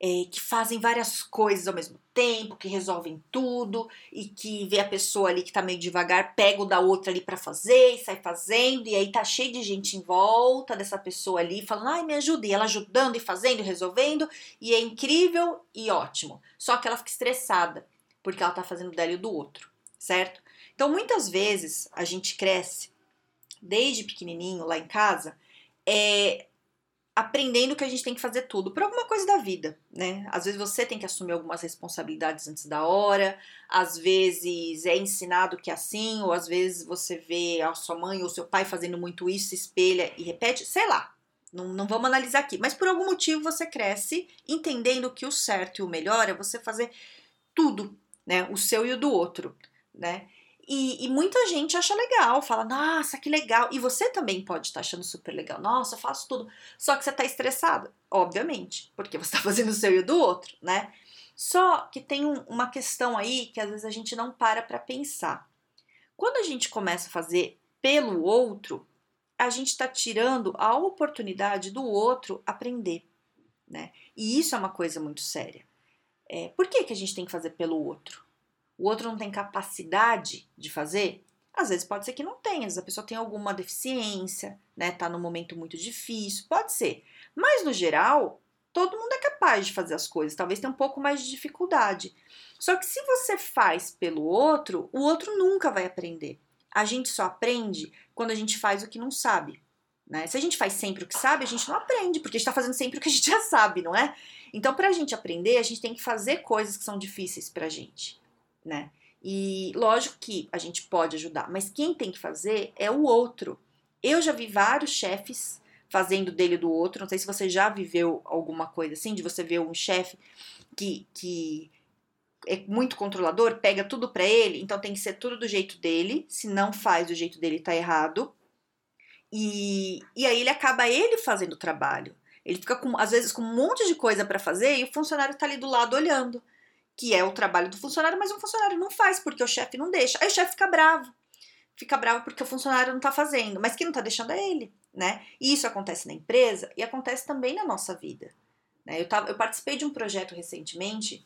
é, que fazem várias coisas ao mesmo tempo, que resolvem tudo e que vê a pessoa ali que tá meio devagar, pega o da outra ali para fazer e sai fazendo, e aí tá cheio de gente em volta dessa pessoa ali falando, ai, me ajuda, e ela ajudando e fazendo e resolvendo, e é incrível e ótimo. Só que ela fica estressada porque ela tá fazendo dela e do outro, certo? Então muitas vezes a gente cresce desde pequenininho lá em casa, é, aprendendo que a gente tem que fazer tudo por alguma coisa da vida, né? Às vezes você tem que assumir algumas responsabilidades antes da hora, às vezes é ensinado que é assim, ou às vezes você vê a sua mãe ou seu pai fazendo muito isso, espelha e repete, sei lá. Não, não vamos analisar aqui, mas por algum motivo você cresce entendendo que o certo e o melhor é você fazer tudo, né? O seu e o do outro, né? E, e, muita gente acha legal, fala, nossa, que legal. E você também pode estar achando super legal. Nossa, eu faço tudo. Só que você está estressado, obviamente, porque você está fazendo o seu e o do outro, né? Só que tem um, uma questão aí que às vezes a gente não para para pensar. Quando a gente começa a fazer pelo outro, a gente está tirando a oportunidade do outro aprender, né? E isso é uma coisa muito séria. É, por que, que a gente tem que fazer pelo outro? O outro não tem capacidade de fazer, às vezes pode ser que não tenha, às vezes a pessoa tem alguma deficiência, né? Tá num momento muito difícil, pode ser. Mas no geral, todo mundo é capaz de fazer as coisas, talvez tenha um pouco mais de dificuldade. Só que se você faz pelo outro, o outro nunca vai aprender. A gente só aprende quando a gente faz o que não sabe. Né? Se a gente faz sempre o que sabe, a gente não aprende, porque a gente está fazendo sempre o que a gente já sabe, não é? Então, para a gente aprender, a gente tem que fazer coisas que são difíceis para a gente né? E lógico que a gente pode ajudar, mas quem tem que fazer é o outro. Eu já vi vários chefes fazendo dele do outro. Não sei se você já viveu alguma coisa assim, de você ver um chefe que, que é muito controlador, pega tudo para ele, então tem que ser tudo do jeito dele. Se não faz do jeito dele, tá errado. E, e aí ele acaba ele fazendo o trabalho. Ele fica com, às vezes com um monte de coisa para fazer e o funcionário tá ali do lado olhando que é o trabalho do funcionário, mas o funcionário não faz porque o chefe não deixa. Aí o chefe fica bravo. Fica bravo porque o funcionário não tá fazendo, mas quem não tá deixando é ele, né? E isso acontece na empresa e acontece também na nossa vida. Né? Eu, tava, eu participei de um projeto recentemente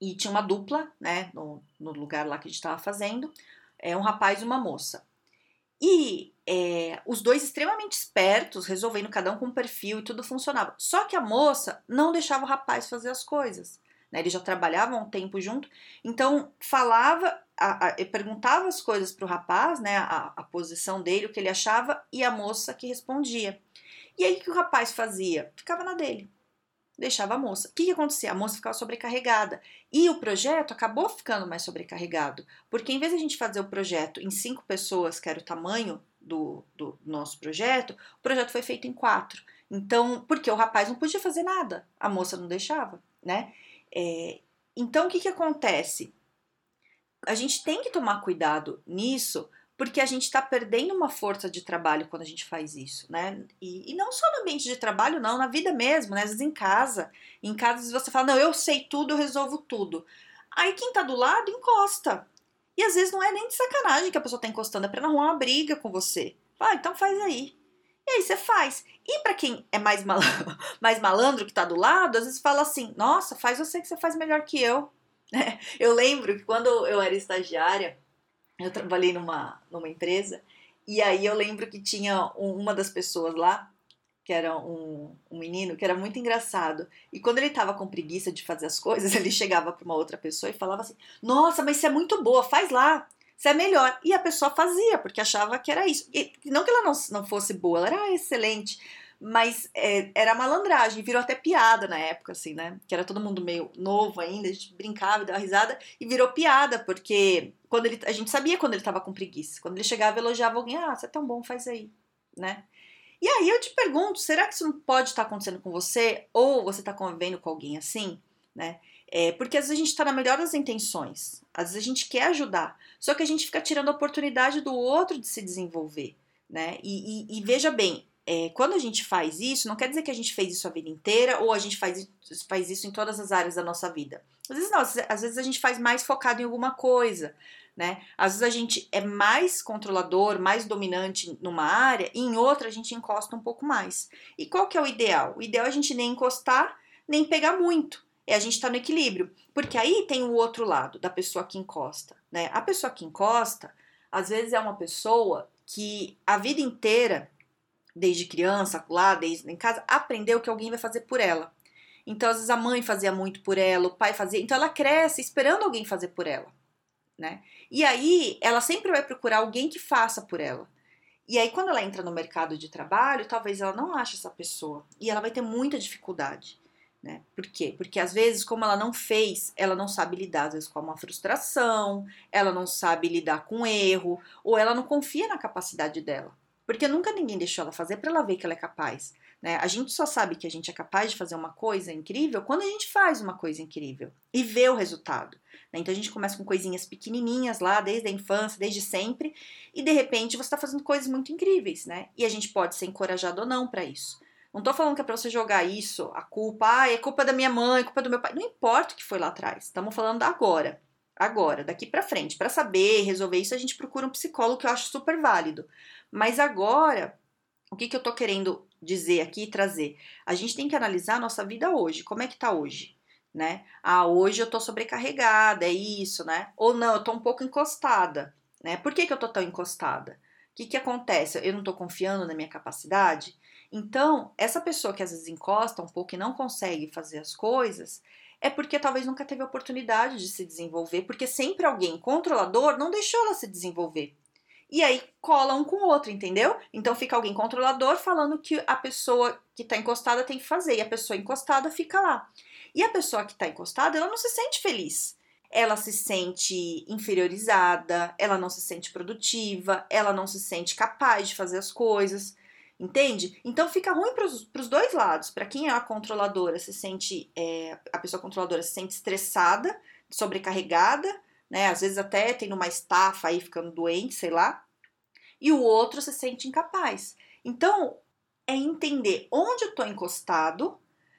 e tinha uma dupla, né, no, no lugar lá que a gente estava fazendo, é um rapaz e uma moça. E é, os dois extremamente espertos, resolvendo cada um com um perfil e tudo funcionava. Só que a moça não deixava o rapaz fazer as coisas né? Eles já trabalhavam um tempo junto, então falava, a, a, perguntava as coisas para o rapaz, né? A, a, posição dele, o que ele achava, e a moça que respondia. E aí o que o rapaz fazia? Ficava na dele, deixava a moça. O que, que acontecia? A moça ficava sobrecarregada. E o projeto acabou ficando mais sobrecarregado, porque em vez de a gente fazer o projeto em cinco pessoas, que era o tamanho do, do nosso projeto, o projeto foi feito em quatro. Então, porque o rapaz não podia fazer nada, a moça não deixava, né? É, então, o que, que acontece? A gente tem que tomar cuidado nisso, porque a gente está perdendo uma força de trabalho quando a gente faz isso, né? E, e, não só no ambiente de trabalho, não, na vida mesmo, né? Às vezes em casa. Em casa, você fala, não, eu sei tudo, eu resolvo tudo. Aí quem tá do lado encosta. E às vezes não é nem de sacanagem que a pessoa tá encostando, é pra não arrumar uma briga com você. Ah, então faz aí. E aí você faz. E para quem é mais malandro, mais malandro que tá do lado, às vezes fala assim: nossa, faz você que você faz melhor que eu. É, eu lembro que quando eu era estagiária, eu trabalhei numa, numa empresa, e aí eu lembro que tinha uma das pessoas lá, que era um, um menino, que era muito engraçado. E quando ele tava com preguiça de fazer as coisas, ele chegava para uma outra pessoa e falava assim: Nossa, mas você é muito boa, faz lá se é melhor. E a pessoa fazia, porque achava que era isso. E não que ela não, não fosse boa, ela era excelente, mas é, era malandragem, virou até piada na época, assim, né? Que era todo mundo meio novo ainda, a gente brincava e dava risada, e virou piada, porque quando ele, a gente sabia quando ele tava com preguiça. Quando ele chegava elogiava alguém, ah, você é tão bom, faz aí, né? E aí eu te pergunto, será que isso não pode estar acontecendo com você? Ou você está convivendo com alguém assim? né? É, porque às vezes a gente está na melhor das intenções, às vezes a gente quer ajudar, só que a gente fica tirando a oportunidade do outro de se desenvolver, né? E, e, e veja bem, é, quando a gente faz isso, não quer dizer que a gente fez isso a vida inteira ou a gente faz, faz isso em todas as áreas da nossa vida. Às vezes não, às vezes a gente faz mais focado em alguma coisa, né? Às vezes a gente é mais controlador, mais dominante numa área e em outra a gente encosta um pouco mais. E qual que é o ideal? O ideal é a gente nem encostar, nem pegar muito. É a gente estar tá no equilíbrio. Porque aí tem o outro lado da pessoa que encosta, né? A pessoa que encosta, às vezes é uma pessoa que a vida inteira desde criança, lá, desde em casa, aprendeu que alguém vai fazer por ela. Então, às vezes a mãe fazia muito por ela, o pai fazia. Então, ela cresce esperando alguém fazer por ela, né? E aí, ela sempre vai procurar alguém que faça por ela. E aí, quando ela entra no mercado de trabalho, talvez ela não ache essa pessoa. E ela vai ter muita dificuldade. Né? Por quê? Porque às vezes, como ela não fez, ela não sabe lidar às vezes com uma frustração, ela não sabe lidar com erro, ou ela não confia na capacidade dela. Porque nunca ninguém deixou ela fazer para ela ver que ela é capaz. Né? A gente só sabe que a gente é capaz de fazer uma coisa incrível quando a gente faz uma coisa incrível e vê o resultado. Né? Então a gente começa com coisinhas pequenininhas lá, desde a infância, desde sempre, e de repente você está fazendo coisas muito incríveis, né? E a gente pode ser encorajado ou não para isso. Não tô falando que é pra você jogar isso, a culpa, ah, é culpa da minha mãe, é culpa do meu pai. Não importa o que foi lá atrás. Estamos falando agora. Agora, daqui para frente. Para saber resolver isso, a gente procura um psicólogo que eu acho super válido. Mas agora, o que, que eu tô querendo dizer aqui e trazer? A gente tem que analisar a nossa vida hoje. Como é que tá hoje? Né? Ah, hoje eu tô sobrecarregada, é isso, né? Ou não, eu tô um pouco encostada, né? Por que, que eu tô tão encostada? O que, que acontece? Eu não tô confiando na minha capacidade? Então, essa pessoa que às vezes encosta um pouco e não consegue fazer as coisas, é porque talvez nunca teve oportunidade de se desenvolver, porque sempre alguém controlador não deixou ela se desenvolver e aí cola um com o outro, entendeu? Então fica alguém controlador falando que a pessoa que está encostada tem que fazer, e a pessoa encostada fica lá. E a pessoa que está encostada, ela não se sente feliz. Ela se sente inferiorizada, ela não se sente produtiva, ela não se sente capaz de fazer as coisas, entende? Então fica ruim para os dois lados. Para quem é a controladora, se sente, é, a pessoa controladora se sente estressada, sobrecarregada, né? Às vezes até tendo uma estafa aí ficando doente, sei lá. E o outro se sente incapaz. Então, é entender onde eu tô encostado,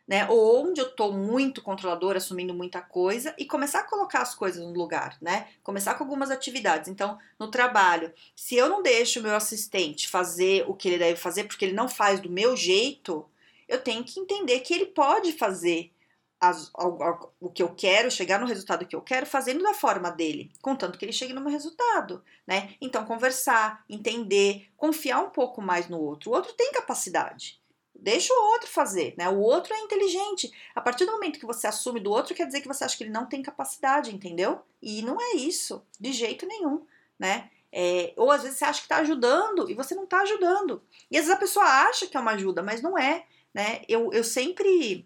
né? Ou onde eu tô muito controlador, assumindo muita coisa e começar a colocar as coisas no lugar, né? Começar com algumas atividades. Então, no trabalho, se eu não deixo o meu assistente fazer o que ele deve fazer porque ele não faz do meu jeito, eu tenho que entender que ele pode fazer as, ao, ao, o que eu quero, chegar no resultado que eu quero, fazendo da forma dele, contanto que ele chegue no meu resultado, né? Então, conversar, entender, confiar um pouco mais no outro. O outro tem capacidade. Deixa o outro fazer, né? O outro é inteligente. A partir do momento que você assume do outro, quer dizer que você acha que ele não tem capacidade, entendeu? E não é isso, de jeito nenhum, né? É, ou às vezes você acha que está ajudando e você não está ajudando. E às vezes a pessoa acha que é uma ajuda, mas não é, né? Eu, eu sempre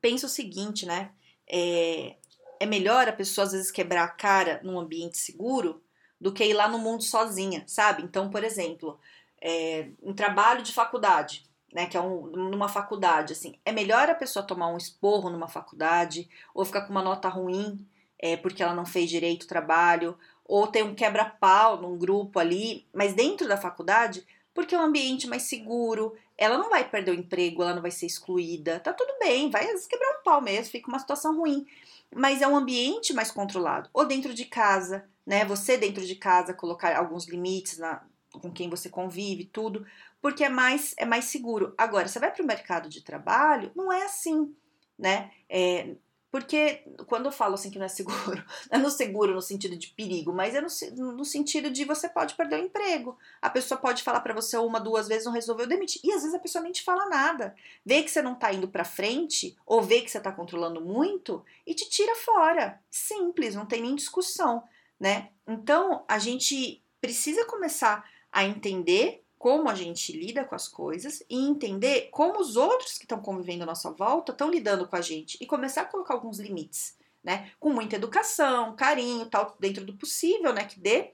penso o seguinte, né? É, é melhor a pessoa às vezes quebrar a cara num ambiente seguro do que ir lá no mundo sozinha, sabe? Então, por exemplo, é, um trabalho de faculdade, né? Que é um, numa faculdade, assim, é melhor a pessoa tomar um esporro numa faculdade ou ficar com uma nota ruim é, porque ela não fez direito o trabalho ou ter um quebra-pau num grupo ali, mas dentro da faculdade, porque é um ambiente mais seguro, ela não vai perder o emprego, ela não vai ser excluída, tá tudo bem, vai quebrar um pau mesmo, fica uma situação ruim. Mas é um ambiente mais controlado. Ou dentro de casa, né? Você dentro de casa colocar alguns limites na, com quem você convive, tudo, porque é mais, é mais seguro. Agora, você vai para o mercado de trabalho, não é assim, né? É, porque quando eu falo assim que não é seguro, não é no seguro no sentido de perigo, mas é no, no sentido de você pode perder o emprego. A pessoa pode falar para você uma, duas vezes, não resolveu demitir. E às vezes a pessoa nem te fala nada. Vê que você não tá indo para frente, ou vê que você tá controlando muito e te tira fora. Simples, não tem nem discussão, né? Então a gente precisa começar a entender como a gente lida com as coisas e entender como os outros que estão convivendo à nossa volta estão lidando com a gente e começar a colocar alguns limites, né? Com muita educação, carinho, tal, dentro do possível, né? Que dê,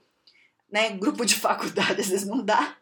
né? Grupo de faculdade às vezes não dá.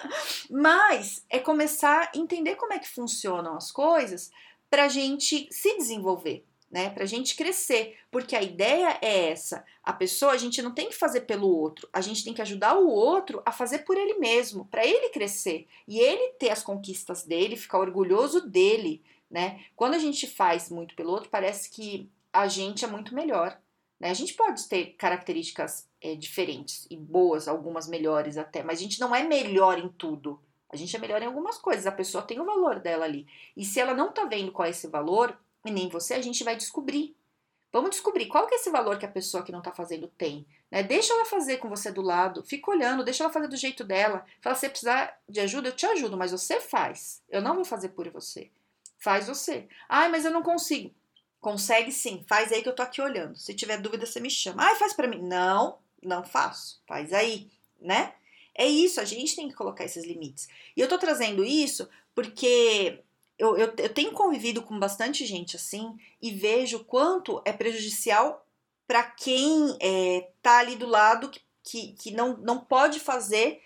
Mas é começar a entender como é que funcionam as coisas para a gente se desenvolver, né? Pra gente crescer, porque a ideia é essa. A pessoa, a gente não tem que fazer pelo outro, a gente tem que ajudar o outro a fazer por ele mesmo, para ele crescer e ele ter as conquistas dele, ficar orgulhoso dele, né? Quando a gente faz muito pelo outro, parece que a gente é muito melhor. Né? A gente pode ter características é, diferentes e boas, algumas melhores até, mas a gente não é melhor em tudo. A gente é melhor em algumas coisas, a pessoa tem o valor dela ali. E se ela não tá vendo qual é esse valor, e nem você, a gente vai descobrir. Vamos descobrir qual que é esse valor que a pessoa que não tá fazendo tem. Né? Deixa ela fazer com você do lado, fica olhando, deixa ela fazer do jeito dela. Fala, se precisar de ajuda, eu te ajudo, mas você faz. Eu não vou fazer por você. Faz você. Ai, mas eu não consigo. Consegue sim, faz aí que eu tô aqui olhando. Se tiver dúvida, você me chama. Ai, faz para mim. Não, não faço. Faz aí, né? É isso, a gente tem que colocar esses limites. E eu tô trazendo isso porque eu, eu, eu tenho convivido com bastante gente assim e vejo quanto é prejudicial para quem é, tá ali do lado que, que, que não, não pode fazer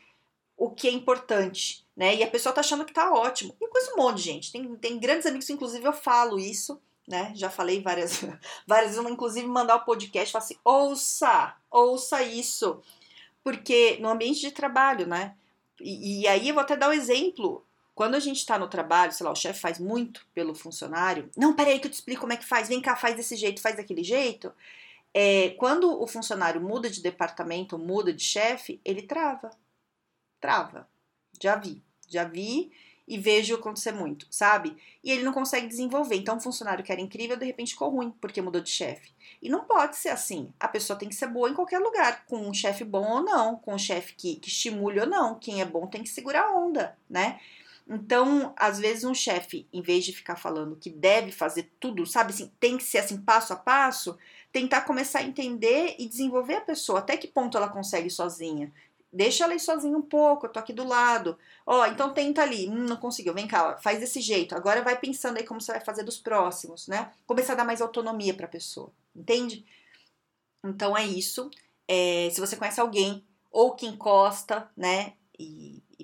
o que é importante, né? E a pessoa tá achando que tá ótimo. E com um monte de gente. Tem, tem grandes amigos, inclusive eu falo isso, né? Já falei várias, várias vezes, inclusive mandar o podcast e falar assim: ouça, ouça isso. Porque no ambiente de trabalho, né? E, e aí eu vou até dar o um exemplo. Quando a gente está no trabalho, sei lá, o chefe faz muito pelo funcionário. Não, peraí que eu te explico como é que faz. Vem cá, faz desse jeito, faz daquele jeito. É, quando o funcionário muda de departamento, muda de chefe, ele trava. Trava. Já vi. Já vi e vejo acontecer muito, sabe? E ele não consegue desenvolver. Então, um funcionário que era incrível, de repente ficou ruim porque mudou de chefe. E não pode ser assim. A pessoa tem que ser boa em qualquer lugar, com um chefe bom ou não, com um chefe que, que estimule ou não. Quem é bom tem que segurar a onda, né? Então, às vezes, um chefe, em vez de ficar falando que deve fazer tudo, sabe assim, tem que ser assim, passo a passo, tentar começar a entender e desenvolver a pessoa, até que ponto ela consegue sozinha. Deixa ela ir sozinha um pouco, eu tô aqui do lado. Ó, oh, então tenta ali. Hum, não conseguiu. Vem cá, ó, faz desse jeito. Agora vai pensando aí como você vai fazer dos próximos, né? Começar a dar mais autonomia pra pessoa. Entende? Então é isso. É, se você conhece alguém ou que encosta, né?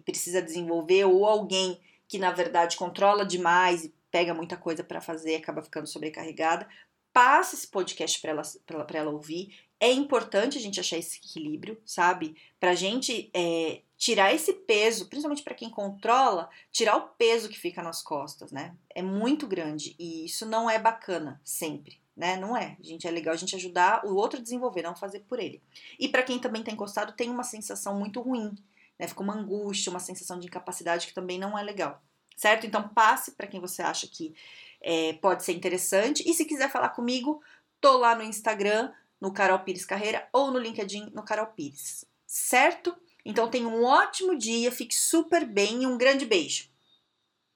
Precisa desenvolver, ou alguém que na verdade controla demais e pega muita coisa para fazer, acaba ficando sobrecarregada, passe esse podcast para ela, pra ela ouvir é importante a gente achar esse equilíbrio, sabe? Pra gente é, tirar esse peso, principalmente para quem controla, tirar o peso que fica nas costas, né? É muito grande e isso não é bacana sempre, né? Não é. A gente é legal a gente ajudar o outro a desenvolver, não fazer por ele. E para quem também tá encostado, tem uma sensação muito ruim, né? Fica uma angústia, uma sensação de incapacidade que também não é legal, certo? Então passe para quem você acha que é, pode ser interessante e se quiser falar comigo, tô lá no Instagram no Carol Pires Carreira ou no LinkedIn no Carol Pires, certo? Então tenha um ótimo dia, fique super bem e um grande beijo.